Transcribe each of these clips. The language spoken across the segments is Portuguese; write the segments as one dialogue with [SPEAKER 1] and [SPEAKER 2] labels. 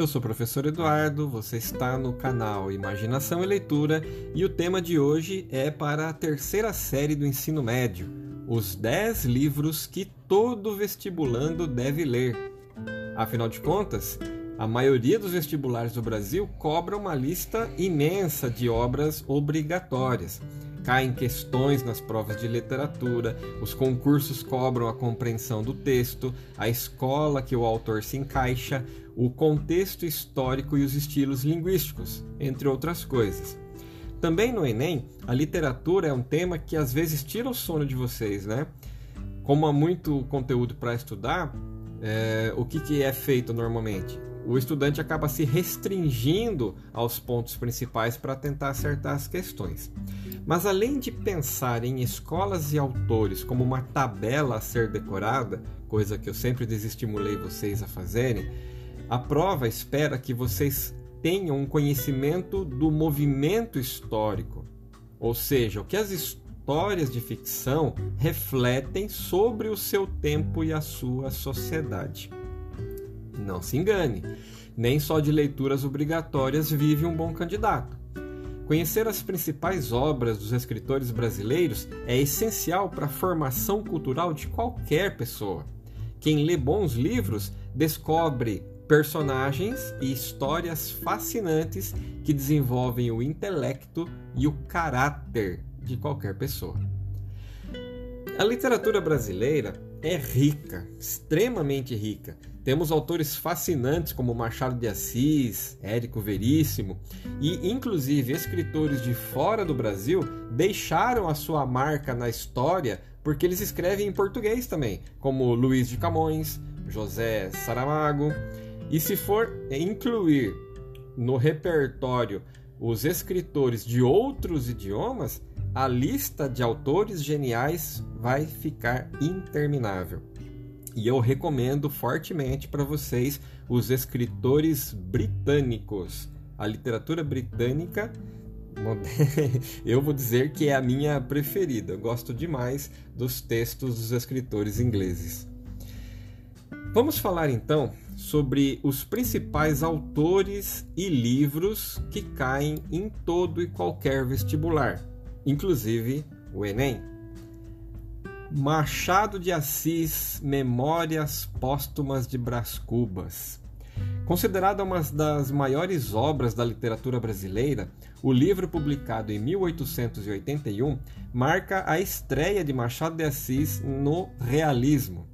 [SPEAKER 1] Eu sou o professor Eduardo, você está no canal Imaginação e Leitura e o tema de hoje é para a terceira série do ensino médio, os 10 livros que todo vestibulando deve ler. Afinal de contas, a maioria dos vestibulares do Brasil cobra uma lista imensa de obras obrigatórias caem questões nas provas de literatura, os concursos cobram a compreensão do texto, a escola que o autor se encaixa, o contexto histórico e os estilos linguísticos, entre outras coisas. Também no Enem, a literatura é um tema que às vezes tira o sono de vocês, né? Como há muito conteúdo para estudar, é, o que, que é feito normalmente? O estudante acaba se restringindo aos pontos principais para tentar acertar as questões. Mas além de pensar em escolas e autores como uma tabela a ser decorada, coisa que eu sempre desestimulei vocês a fazerem, a prova espera que vocês tenham um conhecimento do movimento histórico, ou seja, o que as histórias de ficção refletem sobre o seu tempo e a sua sociedade. Não se engane, nem só de leituras obrigatórias vive um bom candidato. Conhecer as principais obras dos escritores brasileiros é essencial para a formação cultural de qualquer pessoa. Quem lê bons livros descobre personagens e histórias fascinantes que desenvolvem o intelecto e o caráter de qualquer pessoa. A literatura brasileira é rica, extremamente rica, temos autores fascinantes como Machado de Assis, Érico Veríssimo e, inclusive, escritores de fora do Brasil deixaram a sua marca na história porque eles escrevem em português também, como Luiz de Camões, José Saramago. E se for incluir no repertório os escritores de outros idiomas, a lista de autores geniais vai ficar interminável. E eu recomendo fortemente para vocês os escritores britânicos. A literatura britânica, eu vou dizer que é a minha preferida. Eu gosto demais dos textos dos escritores ingleses. Vamos falar então sobre os principais autores e livros que caem em todo e qualquer vestibular, inclusive o Enem. Machado de Assis, Memórias Póstumas de Brás Cubas. Considerada uma das maiores obras da literatura brasileira, o livro publicado em 1881 marca a estreia de Machado de Assis no realismo.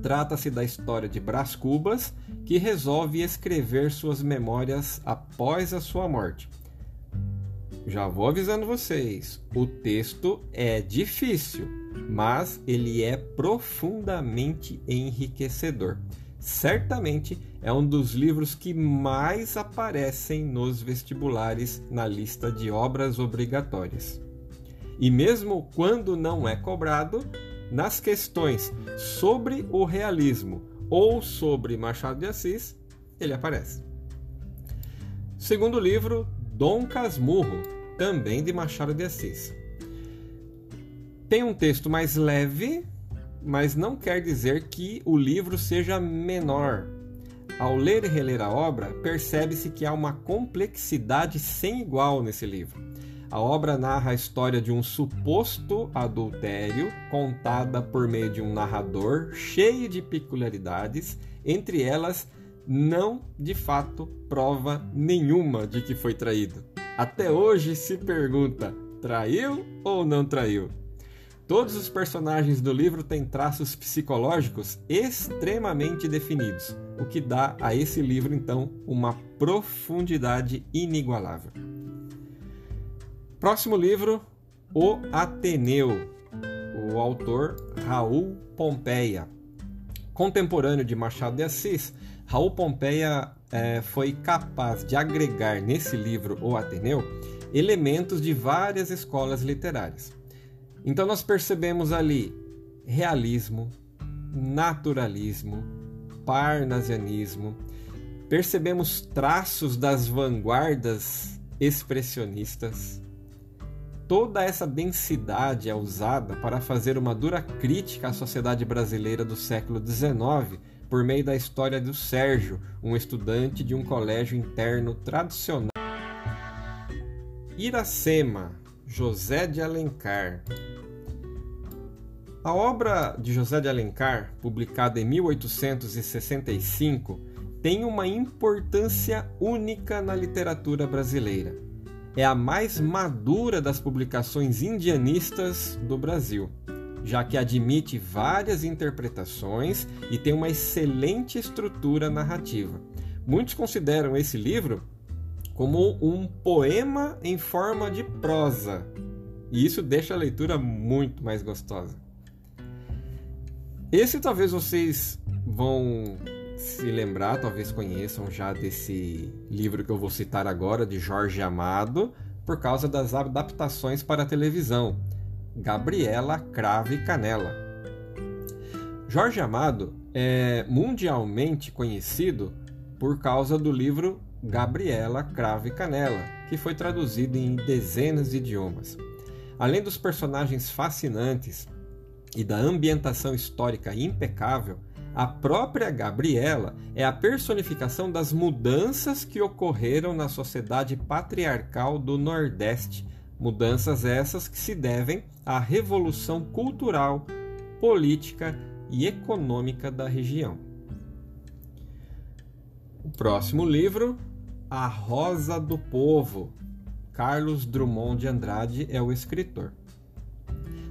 [SPEAKER 1] Trata-se da história de Brás Cubas, que resolve escrever suas memórias após a sua morte. Já vou avisando vocês, o texto é difícil, mas ele é profundamente enriquecedor. Certamente é um dos livros que mais aparecem nos vestibulares na lista de obras obrigatórias. E mesmo quando não é cobrado, nas questões sobre o realismo ou sobre Machado de Assis, ele aparece. Segundo livro, Dom Casmurro, também de Machado de Assis. Tem um texto mais leve, mas não quer dizer que o livro seja menor. Ao ler e reler a obra, percebe-se que há uma complexidade sem igual nesse livro. A obra narra a história de um suposto adultério, contada por meio de um narrador cheio de peculiaridades, entre elas, não de fato prova nenhuma de que foi traído até hoje se pergunta: traiu ou não traiu? Todos os personagens do livro têm traços psicológicos extremamente definidos, o que dá a esse livro então uma profundidade inigualável. Próximo livro, O Ateneu, o autor Raul Pompeia. Contemporâneo de Machado de Assis, Raul Pompeia é, foi capaz de agregar nesse livro, O Ateneu, elementos de várias escolas literárias. Então nós percebemos ali realismo, naturalismo, parnasianismo, percebemos traços das vanguardas expressionistas. Toda essa densidade é usada para fazer uma dura crítica à sociedade brasileira do século XIX por meio da história do Sérgio, um estudante de um colégio interno tradicional. Iracema, José de Alencar. A obra de José de Alencar, publicada em 1865, tem uma importância única na literatura brasileira. É a mais madura das publicações indianistas do Brasil, já que admite várias interpretações e tem uma excelente estrutura narrativa. Muitos consideram esse livro como um poema em forma de prosa, e isso deixa a leitura muito mais gostosa. Esse talvez vocês vão se lembrar, talvez conheçam já desse livro que eu vou citar agora, de Jorge Amado, por causa das adaptações para a televisão. Gabriela Crave Canela. Jorge Amado é mundialmente conhecido por causa do livro Gabriela Crave Canela, que foi traduzido em dezenas de idiomas. Além dos personagens fascinantes e da ambientação histórica impecável, a própria Gabriela é a personificação das mudanças que ocorreram na sociedade patriarcal do Nordeste, mudanças essas que se devem à revolução cultural, política e econômica da região. O próximo livro, A Rosa do Povo. Carlos Drummond de Andrade é o escritor.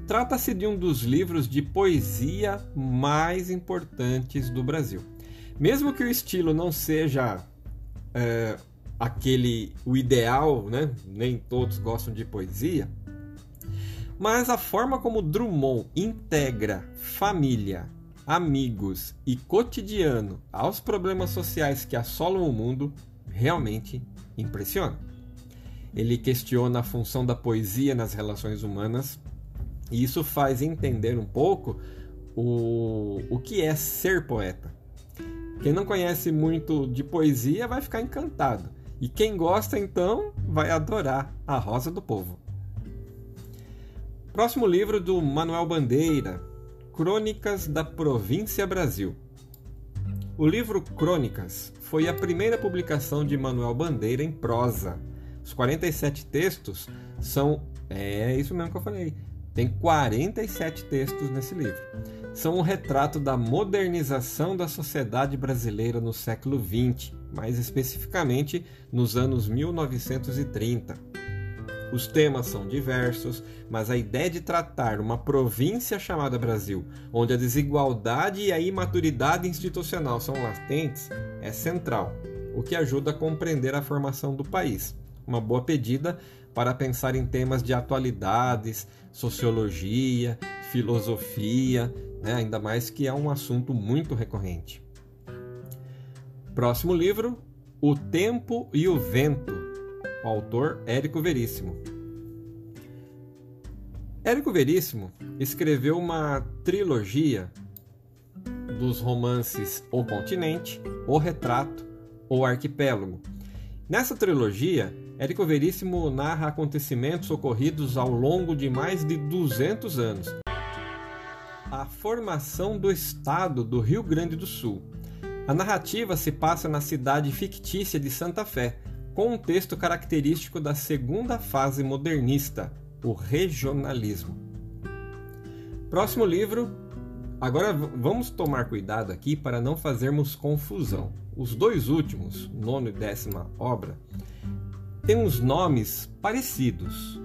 [SPEAKER 1] Trata-se de um dos livros de poesia mais importantes do Brasil. Mesmo que o estilo não seja é, aquele o ideal, né? nem todos gostam de poesia, mas a forma como Drummond integra família, amigos e cotidiano aos problemas sociais que assolam o mundo realmente impressiona. Ele questiona a função da poesia nas relações humanas e isso faz entender um pouco o, o que é ser poeta. Quem não conhece muito de poesia vai ficar encantado. E quem gosta, então, vai adorar A Rosa do Povo. Próximo livro do Manuel Bandeira, Crônicas da Província Brasil. O livro Crônicas foi a primeira publicação de Manuel Bandeira em prosa. Os 47 textos são. É isso mesmo que eu falei. Tem 47 textos nesse livro. São um retrato da modernização da sociedade brasileira no século XX, mais especificamente nos anos 1930. Os temas são diversos, mas a ideia de tratar uma província chamada Brasil, onde a desigualdade e a imaturidade institucional são latentes, é central, o que ajuda a compreender a formação do país. Uma boa pedida para pensar em temas de atualidades, sociologia, filosofia, né? ainda mais que é um assunto muito recorrente. Próximo livro, O Tempo e o Vento, o autor Érico Veríssimo. Érico Veríssimo escreveu uma trilogia dos romances O Continente, O Retrato, O Arquipélago. Nessa trilogia, Érico Veríssimo narra acontecimentos ocorridos ao longo de mais de 200 anos. A formação do estado do Rio Grande do Sul. A narrativa se passa na cidade fictícia de Santa Fé, com um texto característico da segunda fase modernista, o regionalismo. Próximo livro. Agora vamos tomar cuidado aqui para não fazermos confusão. Os dois últimos, nono e décima obra, tem uns nomes parecidos: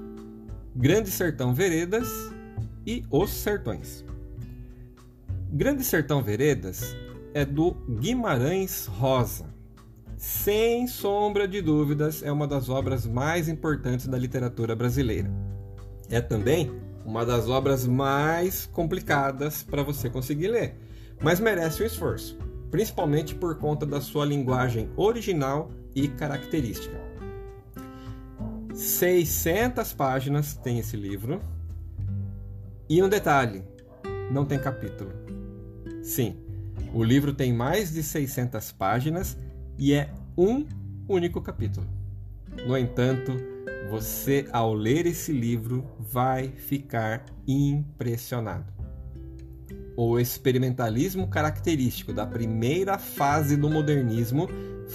[SPEAKER 1] Grande Sertão Veredas e Os Sertões. Grande Sertão Veredas é do Guimarães Rosa. Sem sombra de dúvidas, é uma das obras mais importantes da literatura brasileira. É também uma das obras mais complicadas para você conseguir ler, mas merece um esforço, principalmente por conta da sua linguagem original e característica. 600 páginas tem esse livro. E um detalhe: não tem capítulo. Sim, o livro tem mais de 600 páginas e é um único capítulo. No entanto, você, ao ler esse livro, vai ficar impressionado. o experimentalismo característico da primeira fase do modernismo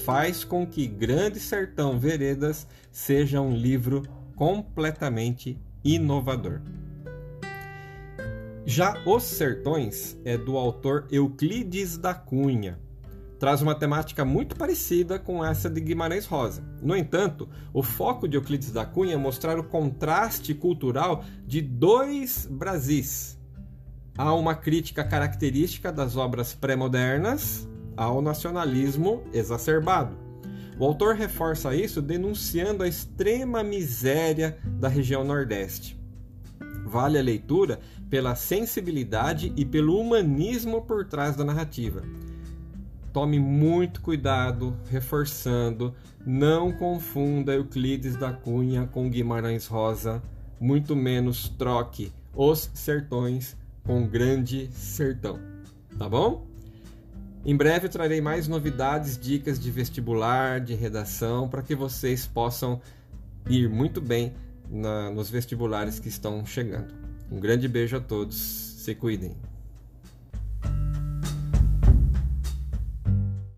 [SPEAKER 1] faz com que Grande Sertão Veredas seja um livro completamente inovador. Já Os Sertões é do autor Euclides da Cunha. Traz uma temática muito parecida com essa de Guimarães Rosa. No entanto, o foco de Euclides da Cunha é mostrar o contraste cultural de dois Brasis. Há uma crítica característica das obras pré-modernas ao nacionalismo exacerbado. O autor reforça isso denunciando a extrema miséria da região Nordeste. Vale a leitura pela sensibilidade e pelo humanismo por trás da narrativa. Tome muito cuidado, reforçando, não confunda Euclides da Cunha com Guimarães Rosa, muito menos troque Os Sertões com Grande Sertão. Tá bom? Em breve eu trarei mais novidades, dicas de vestibular, de redação, para que vocês possam ir muito bem na, nos vestibulares que estão chegando. Um grande beijo a todos, se cuidem.